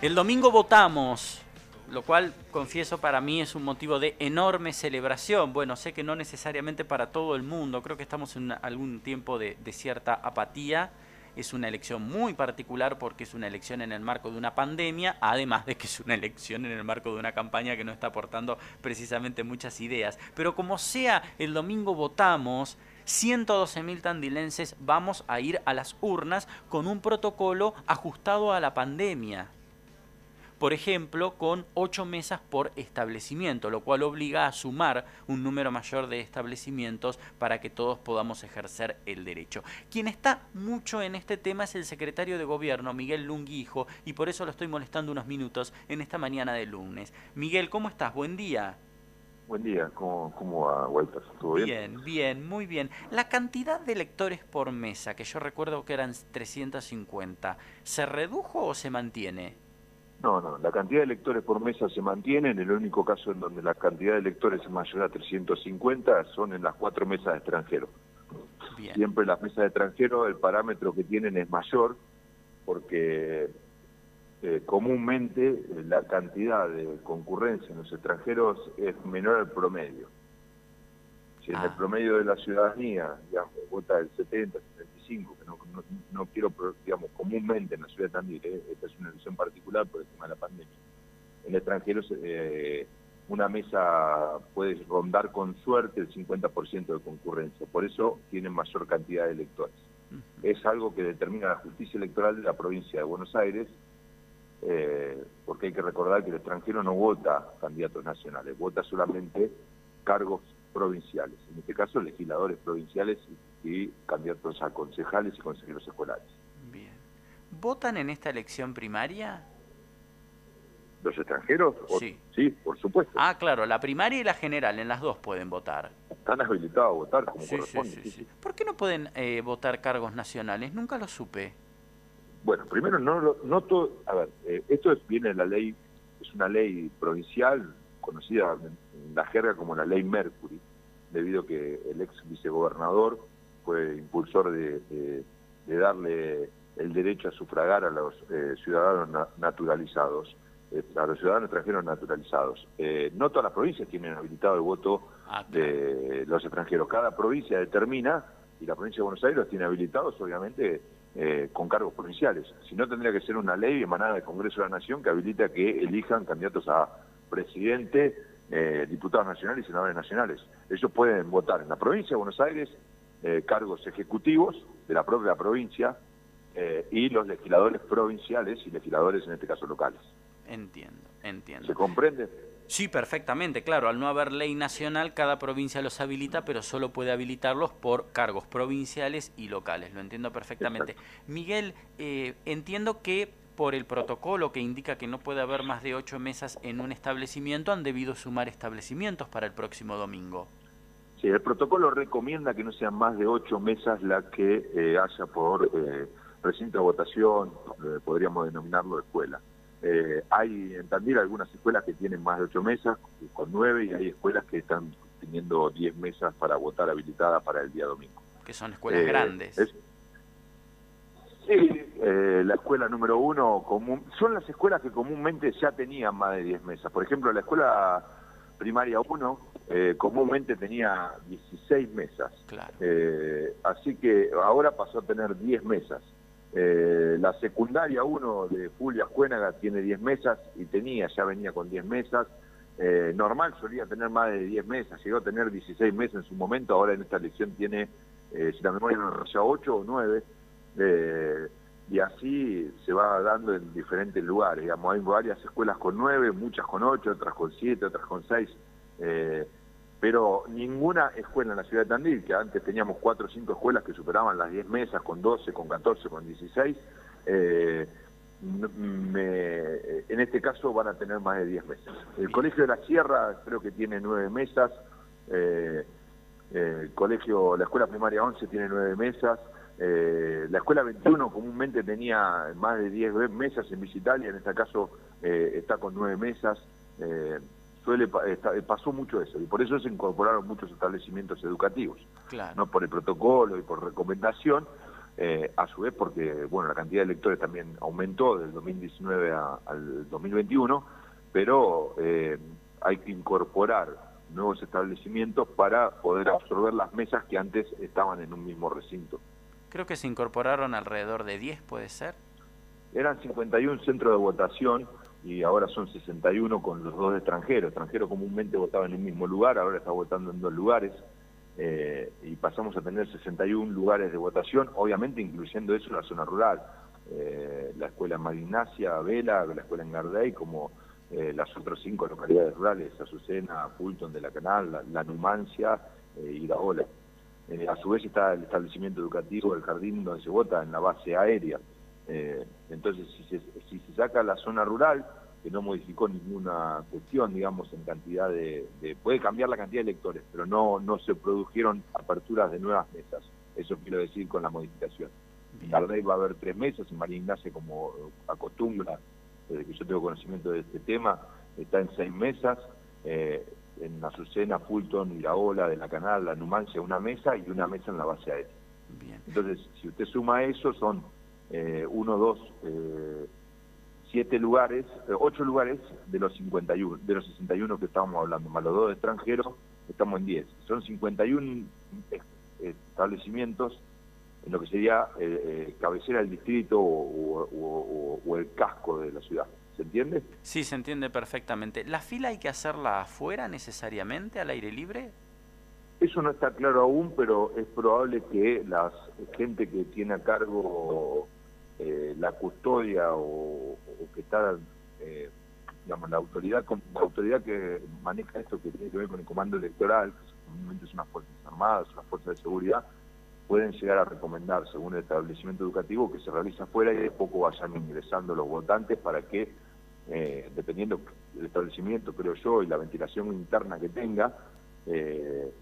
El domingo votamos, lo cual confieso para mí es un motivo de enorme celebración. Bueno, sé que no necesariamente para todo el mundo, creo que estamos en algún tiempo de, cierta apatía. Es una elección muy particular porque es una elección en el marco de una pandemia, además de que es una elección en el marco de una campaña que no está aportando precisamente muchas ideas. Pero como sea, el domingo votamos, 112.000 tandilenses vamos a ir a las urnas con un protocolo ajustado a la pandemia por ejemplo, con ocho mesas por establecimiento, lo cual obliga a sumar un número mayor de establecimientos para que todos podamos ejercer el derecho. Quien está mucho en este tema es el secretario de Gobierno, Miguel Lunguijo, y por eso lo estoy molestando unos minutos en esta mañana de lunes. Miguel, ¿cómo estás? Buen día. Buen día, ¿cómo, cómo va, Walter? ¿Todo bien? Bien, bien, muy bien. La cantidad de electores por mesa, que yo recuerdo que eran 350, ¿se redujo o se mantiene? No, no, la cantidad de electores por mesa se mantiene, en el único caso en donde la cantidad de electores es mayor a 350 son en las cuatro mesas de extranjero. Siempre las mesas de extranjero el parámetro que tienen es mayor porque eh, comúnmente eh, la cantidad de concurrencia en los extranjeros es menor al promedio. Si en el ah. promedio de la ciudadanía, digamos, vota el 70, 75, que no, no, quiero, digamos, comúnmente en la ciudad de Tandil, ¿eh? esta es una elección particular por el tema de la pandemia. En el extranjero, eh, una mesa puede rondar con suerte el 50% de concurrencia, por eso tienen mayor cantidad de electores. Es algo que determina la justicia electoral de la provincia de Buenos Aires, eh, porque hay que recordar que el extranjero no vota candidatos nacionales, vota solamente cargos provinciales, en este caso legisladores provinciales y candidatos a concejales y consejeros escolares. Bien. ¿Votan en esta elección primaria? ¿Los extranjeros? Sí. Sí, por supuesto. Ah, claro, la primaria y la general, en las dos pueden votar. Están habilitados a votar como corresponde. Sí, sí, ¿Por qué no pueden eh, votar cargos nacionales? Nunca lo supe. Bueno, primero, no, no todo, a ver, eh, esto viene de la ley, es una ley provincial conocida en la jerga como la ley Mercury, debido a que el ex vicegobernador fue impulsor de, darle el derecho a sufragar a los eh, ciudadanos naturalizados, eh, a los ciudadanos extranjeros naturalizados. Eh, no todas las provincias tienen habilitado el voto ah, de los extranjeros. Cada provincia determina, y la provincia de Buenos Aires los tiene habilitados, obviamente, con cargos provinciales. Si no, tendría que ser una ley emanada del Congreso de la Nación que habilita que elijan candidatos a presidente, diputados nacionales y senadores nacionales. Ellos pueden votar en la provincia de Buenos Aires, eh, cargos ejecutivos de la propia provincia eh, y los legisladores provinciales y legisladores en este caso locales. Entiendo, entiendo. ¿Se comprende? Sí, perfectamente, claro, al no haber ley nacional, cada provincia los habilita, pero solo puede habilitarlos por cargos provinciales y locales, lo entiendo perfectamente. Miguel, eh, entiendo que por el protocolo que indica que no puede haber más de ocho mesas en un establecimiento, han debido sumar establecimientos para el próximo domingo. Sí, el protocolo recomienda que no sean más de ocho mesas las que eh, haya por eh, recinto de votación, eh, podríamos denominarlo escuela. hay en Tandil algunas escuelas que tienen más de ocho mesas, con nueve, y hay escuelas que están teniendo diez mesas para votar habilitadas para el día domingo. Que son escuelas grandes. Sí, la escuela número uno, común, son las escuelas que comúnmente ya tenían más de diez mesas. Por ejemplo, la escuela primaria 1 eh, comúnmente tenía 16 mesas. Eh, así que ahora pasó a tener 10 mesas. Eh, la secundaria 1 de Julia Juénaga tiene 10 mesas y tenía, ya venía con 10 mesas. normal solía tener más de 10 mesas, llegó a tener 16 mesas en su momento, ahora en esta elección tiene, si la memoria no ya 8 o 9 y así se va dando en diferentes lugares. Digamos, hay varias escuelas con nueve, muchas con ocho, otras con siete, otras con seis, eh, pero ninguna escuela en la ciudad de Tandil, que antes teníamos cuatro o cinco escuelas que superaban las diez mesas, con doce, con catorce, con dieciséis, eh, en este caso van a tener más de diez mesas. El Colegio de la Sierra creo que tiene nueve mesas, eh, colegio, la escuela primaria 11 tiene nueve mesas, eh, la escuela 21 comúnmente tenía más de 10 mesas en Visitalia, en este caso eh, está con 9 mesas. Eh, suele pasó mucho eso y por eso se incorporaron muchos establecimientos educativos. No por el protocolo y por recomendación, eh, a su vez porque bueno la cantidad de electores también aumentó del 2019 al 2021, pero eh, hay que incorporar nuevos establecimientos para poder absorber las mesas que antes estaban en un mismo recinto. Creo que se incorporaron alrededor de 10, ¿puede ser? Eran 51 centros de votación y ahora son 61 con los dos extranjeros. Extranjero comúnmente votaba en un mismo lugar, ahora está votando en dos lugares. Eh, y pasamos a tener 61 lugares de votación, obviamente incluyendo eso la zona rural, eh, la escuela en Vela, la escuela en Gardey, como eh, las otras cinco localidades rurales, Azucena, Fulton de la Canal, la, Numancia y Iraola. a su vez está el establecimiento educativo del jardín donde se vota en la base aérea. entonces, si se, si se saca la zona rural, que no modificó ninguna cuestión, digamos, en cantidad de, Puede cambiar la cantidad de electores, pero no, no se produjeron aperturas de nuevas mesas. Eso quiero decir con la modificación. En Cardey va a haber tres mesas, en María Ignacia, como acostumbra, desde que yo tengo conocimiento de este tema, está en seis mesas. Eh, en Azucena, Fulton, Iraola, de la Canal, la Numancia, una mesa y una mesa en la base aérea. Bien. Entonces, si usted suma eso, son eh, uno, dos, eh, siete lugares, eh, ocho lugares de los 51, de los 61 que estábamos hablando, más los dos extranjeros, estamos en 10. Son 51 establecimientos en lo que sería eh, eh, cabecera del distrito o, o, el casco de la ciudad. ¿Se entiende? Sí, se entiende perfectamente. ¿La fila hay que hacerla afuera necesariamente, al aire libre? Eso no está claro aún, pero es probable que la gente que tiene a cargo eh, la custodia o, que está, eh, digamos, la autoridad, la autoridad que maneja esto que tiene que ver con el comando electoral, que comúnmente son las Fuerzas Armadas, las Fuerzas de Seguridad, pueden llegar a recomendar, según el establecimiento educativo, que se realice afuera y de poco vayan ingresando los votantes para que, eh, dependiendo del establecimiento, creo yo, y la ventilación interna que tenga, eh,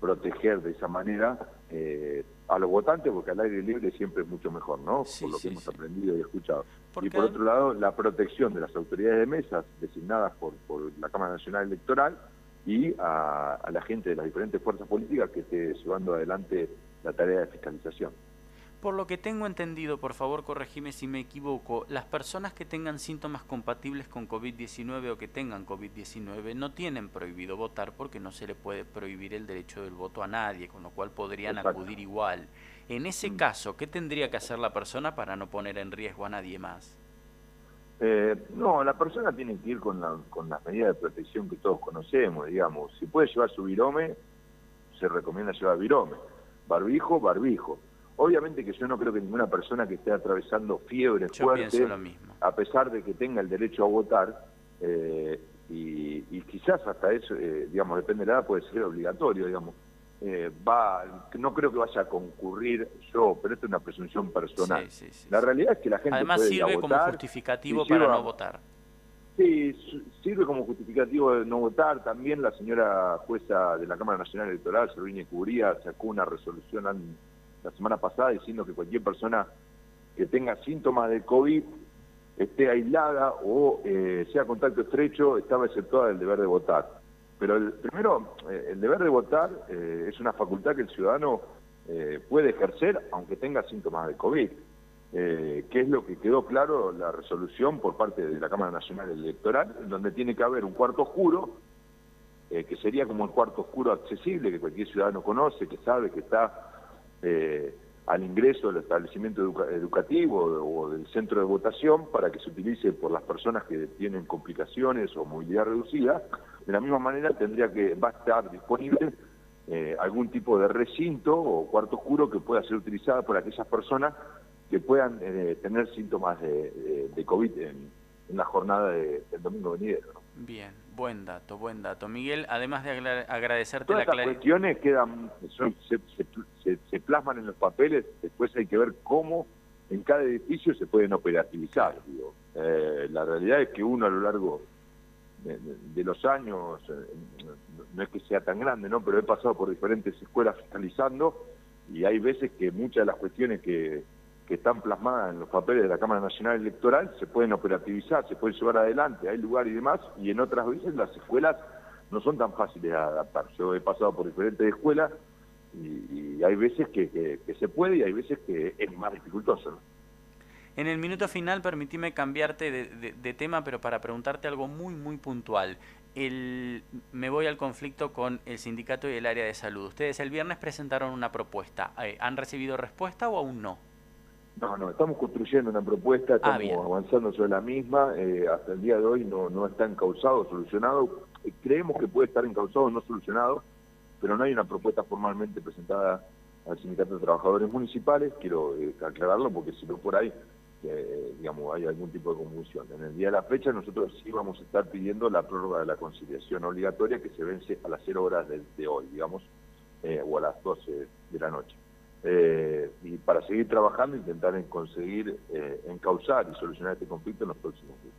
proteger de esa manera eh, a los votantes, porque al aire libre siempre es mucho mejor, ¿no? por lo que hemos aprendido y escuchado. y por otro lado, la protección de las autoridades de mesas designadas por, por la Cámara Nacional Electoral y a, a la gente de las diferentes fuerzas políticas que esté llevando adelante la tarea de fiscalización. Por lo que tengo entendido, por favor corregime si me equivoco, las personas que tengan síntomas compatibles con COVID-19 o que tengan COVID-19 no tienen prohibido votar porque no se le puede prohibir el derecho del voto a nadie, con lo cual podrían acudir igual. En ese mm. caso, ¿qué tendría que hacer la persona para no poner en riesgo a nadie más? Eh, no, la persona tiene que ir con, la, con las medidas de protección que todos conocemos, digamos. Si puede llevar su virome, se recomienda llevar virome. Barbijo, barbijo Obviamente que yo no creo que ninguna persona que esté atravesando fiebre fuerte, a pesar de que tenga el derecho a votar, eh, y, quizás hasta eso, eh, digamos, depende de la edad, puede ser obligatorio, digamos, eh, va, no creo que vaya a concurrir yo, pero esto es una presunción personal. La realidad es que la gente Además sirve como justificativo para no votar. Sí, sirve como justificativo de no votar. También la señora jueza de la Cámara Nacional Electoral, Servini Cubría, sacó una resolución la semana pasada diciendo que cualquier persona que tenga síntomas de COVID esté aislada o eh, sea contacto estrecho estaba exceptuada del deber de votar. Pero el, primero, eh, el deber de votar eh, es una facultad que el ciudadano puede ejercer aunque tenga síntomas de COVID, que es lo que quedó claro la resolución por parte de la Cámara Nacional Electoral, donde tiene que haber un cuarto oscuro, que sería como el cuarto oscuro accesible que cualquier ciudadano conoce, que sabe que está eh, al ingreso del establecimiento educativo o del centro de votación para que se utilice por las personas que tienen complicaciones o movilidad reducida. De la misma manera tendría que va a estar disponible eh, algún tipo de recinto o cuarto oscuro que pueda ser utilizado por aquellas personas que puedan eh, tener síntomas de, COVID en, la jornada del domingo venidero. Bien, buen dato, buen dato. Miguel, además de agradecerte la claridad... cuestiones quedan, se, plasman en los papeles, después hay que ver cómo en cada edificio se pueden operativizar. Digo. Eh, la realidad es que uno a lo largo de, los años, eh, no es que sea tan grande, ¿no? pero he pasado por diferentes escuelas fiscalizando y hay veces que muchas de las cuestiones que que están plasmadas en los papeles de la Cámara Nacional Electoral se pueden operativizar, se pueden llevar adelante, hay lugar y demás, y en otras veces las escuelas no son tan fáciles de adaptar. Yo he pasado por diferentes escuelas y, hay veces que, se puede y hay veces que es más dificultoso. En el minuto final, permitime cambiarte de, tema, pero para preguntarte algo muy, muy puntual. El, me voy al conflicto con el sindicato y el área de salud. Ustedes el viernes presentaron una propuesta. Eh, ¿Han recibido respuesta o aún no? No, no, estamos construyendo una propuesta, ah, estamos avanzando sobre la misma. Eh, hasta el día de hoy no, no está encausado, solucionado. Eh, creemos que puede estar encausado o no solucionado, pero no hay una propuesta formalmente presentada al Sindicato de Trabajadores Municipales. Quiero aclararlo porque si no por ahí digamos hay algún tipo de confusión. En el día de la fecha nosotros sí vamos a estar pidiendo la prórroga de la conciliación obligatoria que se vence a las 0 horas de, hoy, digamos, eh, o a las 12 de la noche. Eh, y para seguir trabajando, intentar en conseguir eh, encauzar y solucionar este conflicto en los próximos días.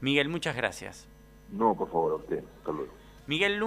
Miguel, muchas gracias. No, por favor, a usted. Hasta luego. Miguel